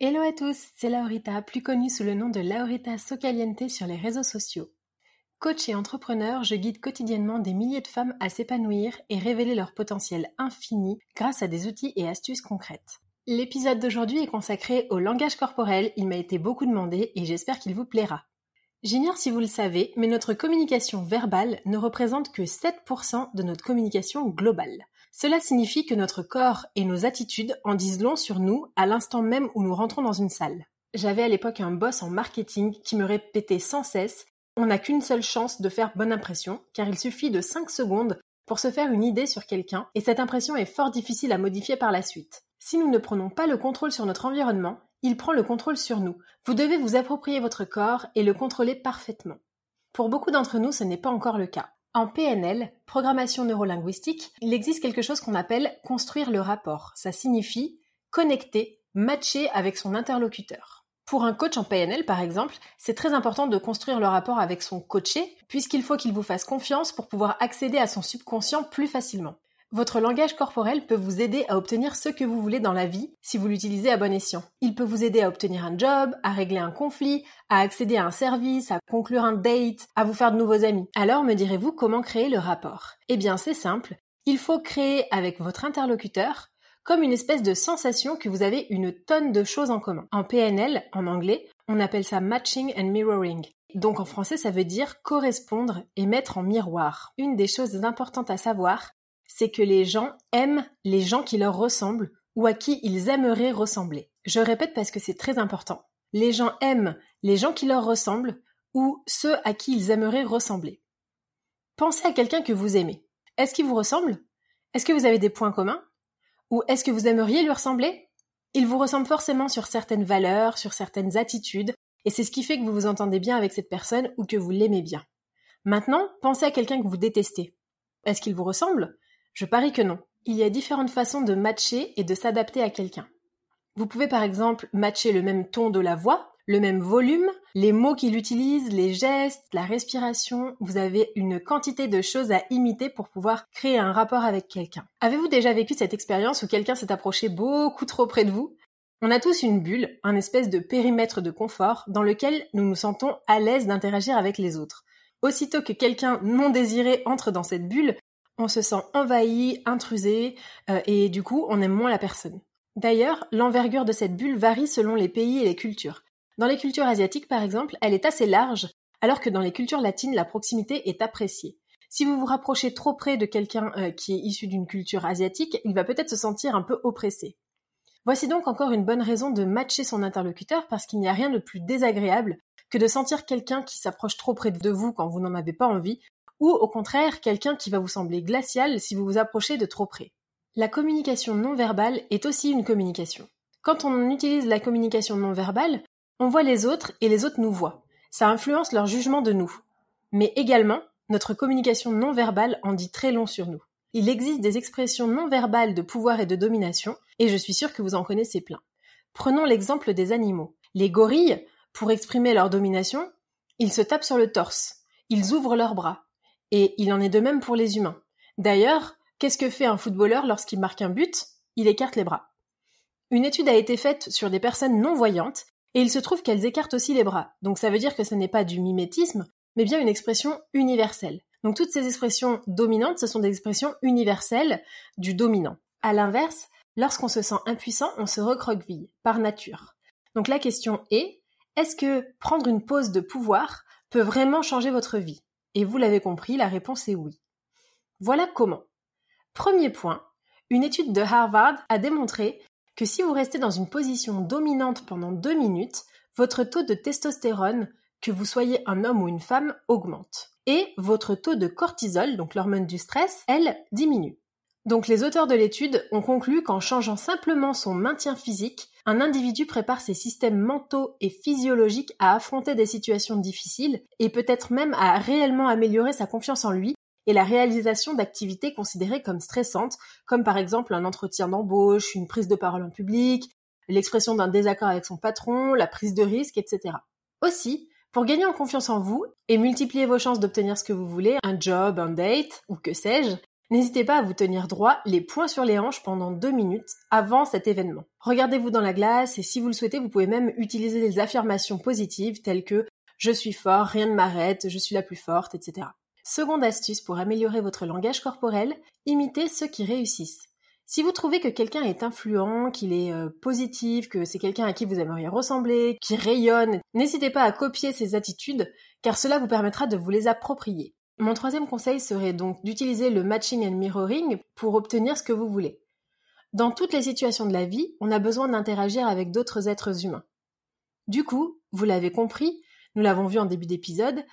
Hello à tous, c'est Laurita, plus connue sous le nom de Laurita Socaliente sur les réseaux sociaux. Coach et entrepreneur, je guide quotidiennement des milliers de femmes à s'épanouir et révéler leur potentiel infini grâce à des outils et astuces concrètes. L'épisode d'aujourd'hui est consacré au langage corporel, il m'a été beaucoup demandé et j'espère qu'il vous plaira. J'ignore si vous le savez, mais notre communication verbale ne représente que 7% de notre communication globale. Cela signifie que notre corps et nos attitudes en disent long sur nous à l'instant même où nous rentrons dans une salle. J'avais à l'époque un boss en marketing qui me répétait sans cesse On n'a qu'une seule chance de faire bonne impression, car il suffit de 5 secondes pour se faire une idée sur quelqu'un, et cette impression est fort difficile à modifier par la suite. Si nous ne prenons pas le contrôle sur notre environnement, il prend le contrôle sur nous. Vous devez vous approprier votre corps et le contrôler parfaitement. Pour beaucoup d'entre nous, ce n'est pas encore le cas. En PNL, programmation neurolinguistique, il existe quelque chose qu'on appelle construire le rapport. Ça signifie connecter, matcher avec son interlocuteur. Pour un coach en PNL, par exemple, c'est très important de construire le rapport avec son coaché, puisqu'il faut qu'il vous fasse confiance pour pouvoir accéder à son subconscient plus facilement. Votre langage corporel peut vous aider à obtenir ce que vous voulez dans la vie si vous l'utilisez à bon escient. Il peut vous aider à obtenir un job, à régler un conflit, à accéder à un service, à conclure un date, à vous faire de nouveaux amis. Alors me direz-vous comment créer le rapport? Eh bien c'est simple, il faut créer avec votre interlocuteur comme une espèce de sensation que vous avez une tonne de choses en commun. En PNL, en anglais, on appelle ça matching and mirroring. Donc en français, ça veut dire correspondre et mettre en miroir. Une des choses importantes à savoir, c'est que les gens aiment les gens qui leur ressemblent ou à qui ils aimeraient ressembler. Je répète parce que c'est très important. Les gens aiment les gens qui leur ressemblent ou ceux à qui ils aimeraient ressembler. Pensez à quelqu'un que vous aimez. Est-ce qu'il vous ressemble? Est-ce que vous avez des points communs? Ou est-ce que vous aimeriez lui ressembler? Il vous ressemble forcément sur certaines valeurs, sur certaines attitudes, et c'est ce qui fait que vous vous entendez bien avec cette personne ou que vous l'aimez bien. Maintenant, pensez à quelqu'un que vous détestez. Est-ce qu'il vous ressemble? Je parie que non. Il y a différentes façons de matcher et de s'adapter à quelqu'un. Vous pouvez par exemple matcher le même ton de la voix, le même volume, les mots qu'il utilise, les gestes, la respiration. Vous avez une quantité de choses à imiter pour pouvoir créer un rapport avec quelqu'un. Avez-vous déjà vécu cette expérience où quelqu'un s'est approché beaucoup trop près de vous? On a tous une bulle, un espèce de périmètre de confort dans lequel nous nous sentons à l'aise d'interagir avec les autres. Aussitôt que quelqu'un non désiré entre dans cette bulle, on se sent envahi, intrusé, euh, et du coup, on aime moins la personne. D'ailleurs, l'envergure de cette bulle varie selon les pays et les cultures. Dans les cultures asiatiques, par exemple, elle est assez large, alors que dans les cultures latines, la proximité est appréciée. Si vous vous rapprochez trop près de quelqu'un euh, qui est issu d'une culture asiatique, il va peut-être se sentir un peu oppressé. Voici donc encore une bonne raison de matcher son interlocuteur parce qu'il n'y a rien de plus désagréable que de sentir quelqu'un qui s'approche trop près de vous quand vous n'en avez pas envie ou au contraire quelqu'un qui va vous sembler glacial si vous vous approchez de trop près. La communication non verbale est aussi une communication. Quand on utilise la communication non verbale, on voit les autres et les autres nous voient. Ça influence leur jugement de nous. Mais également, notre communication non verbale en dit très long sur nous. Il existe des expressions non verbales de pouvoir et de domination, et je suis sûre que vous en connaissez plein. Prenons l'exemple des animaux. Les gorilles, pour exprimer leur domination, ils se tapent sur le torse, ils ouvrent leurs bras, et il en est de même pour les humains. D'ailleurs, qu'est-ce que fait un footballeur lorsqu'il marque un but? Il écarte les bras. Une étude a été faite sur des personnes non voyantes, et il se trouve qu'elles écartent aussi les bras. Donc ça veut dire que ce n'est pas du mimétisme, mais bien une expression universelle. Donc toutes ces expressions dominantes, ce sont des expressions universelles du dominant. À l'inverse, lorsqu'on se sent impuissant, on se recroqueville, par nature. Donc la question est, est-ce que prendre une pause de pouvoir peut vraiment changer votre vie? Et vous l'avez compris, la réponse est oui. Voilà comment. Premier point, une étude de Harvard a démontré que si vous restez dans une position dominante pendant deux minutes, votre taux de testostérone, que vous soyez un homme ou une femme, augmente. Et votre taux de cortisol, donc l'hormone du stress, elle, diminue. Donc les auteurs de l'étude ont conclu qu'en changeant simplement son maintien physique, un individu prépare ses systèmes mentaux et physiologiques à affronter des situations difficiles et peut-être même à réellement améliorer sa confiance en lui et la réalisation d'activités considérées comme stressantes, comme par exemple un entretien d'embauche, une prise de parole en public, l'expression d'un désaccord avec son patron, la prise de risque, etc. Aussi, pour gagner en confiance en vous et multiplier vos chances d'obtenir ce que vous voulez, un job, un date, ou que sais-je, n'hésitez pas à vous tenir droit les poings sur les hanches pendant deux minutes avant cet événement. Regardez-vous dans la glace et si vous le souhaitez, vous pouvez même utiliser des affirmations positives telles que je suis fort, rien ne m'arrête, je suis la plus forte, etc. Seconde astuce pour améliorer votre langage corporel, imitez ceux qui réussissent. Si vous trouvez que quelqu'un est influent, qu'il est euh, positif, que c'est quelqu'un à qui vous aimeriez ressembler, qui rayonne, n'hésitez pas à copier ses attitudes, car cela vous permettra de vous les approprier. Mon troisième conseil serait donc d'utiliser le matching and mirroring pour obtenir ce que vous voulez. Dans toutes les situations de la vie, on a besoin d'interagir avec d'autres êtres humains. Du coup, vous l'avez compris, nous l'avons vu en début d'épisode,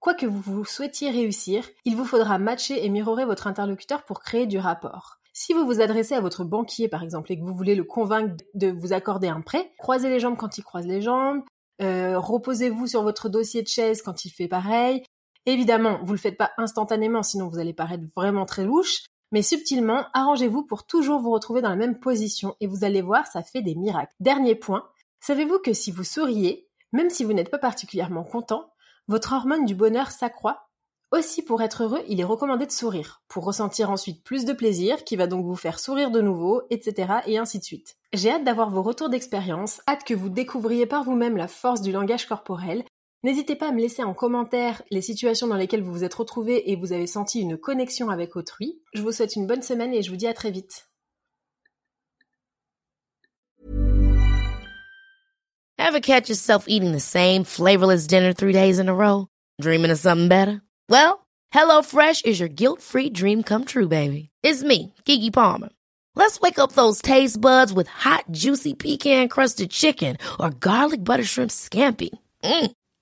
Quoi que vous souhaitiez réussir, il vous faudra matcher et mirorer votre interlocuteur pour créer du rapport. Si vous vous adressez à votre banquier, par exemple, et que vous voulez le convaincre de vous accorder un prêt, croisez les jambes quand il croise les jambes, euh, reposez-vous sur votre dossier de chaise quand il fait pareil. Évidemment, vous le faites pas instantanément, sinon vous allez paraître vraiment très louche, mais subtilement, arrangez-vous pour toujours vous retrouver dans la même position et vous allez voir, ça fait des miracles. Dernier point, savez-vous que si vous souriez, même si vous n'êtes pas particulièrement content, votre hormone du bonheur s'accroît? Aussi, pour être heureux, il est recommandé de sourire, pour ressentir ensuite plus de plaisir, qui va donc vous faire sourire de nouveau, etc. et ainsi de suite. J'ai hâte d'avoir vos retours d'expérience, hâte que vous découvriez par vous-même la force du langage corporel. N'hésitez pas à me laisser en commentaire les situations dans lesquelles vous vous êtes retrouvés et vous avez senti une connexion avec autrui. Je vous souhaite une bonne semaine et je vous dis à très vite. Ever catch yourself eating the same flavorless dinner three days in a row? Dreaming of something better? Well, HelloFresh is your guilt-free dream come true, baby. It's me, Kiki Palmer. Let's wake up those taste buds with hot, juicy pecan-crusted chicken or garlic butter shrimp scampi. Mm.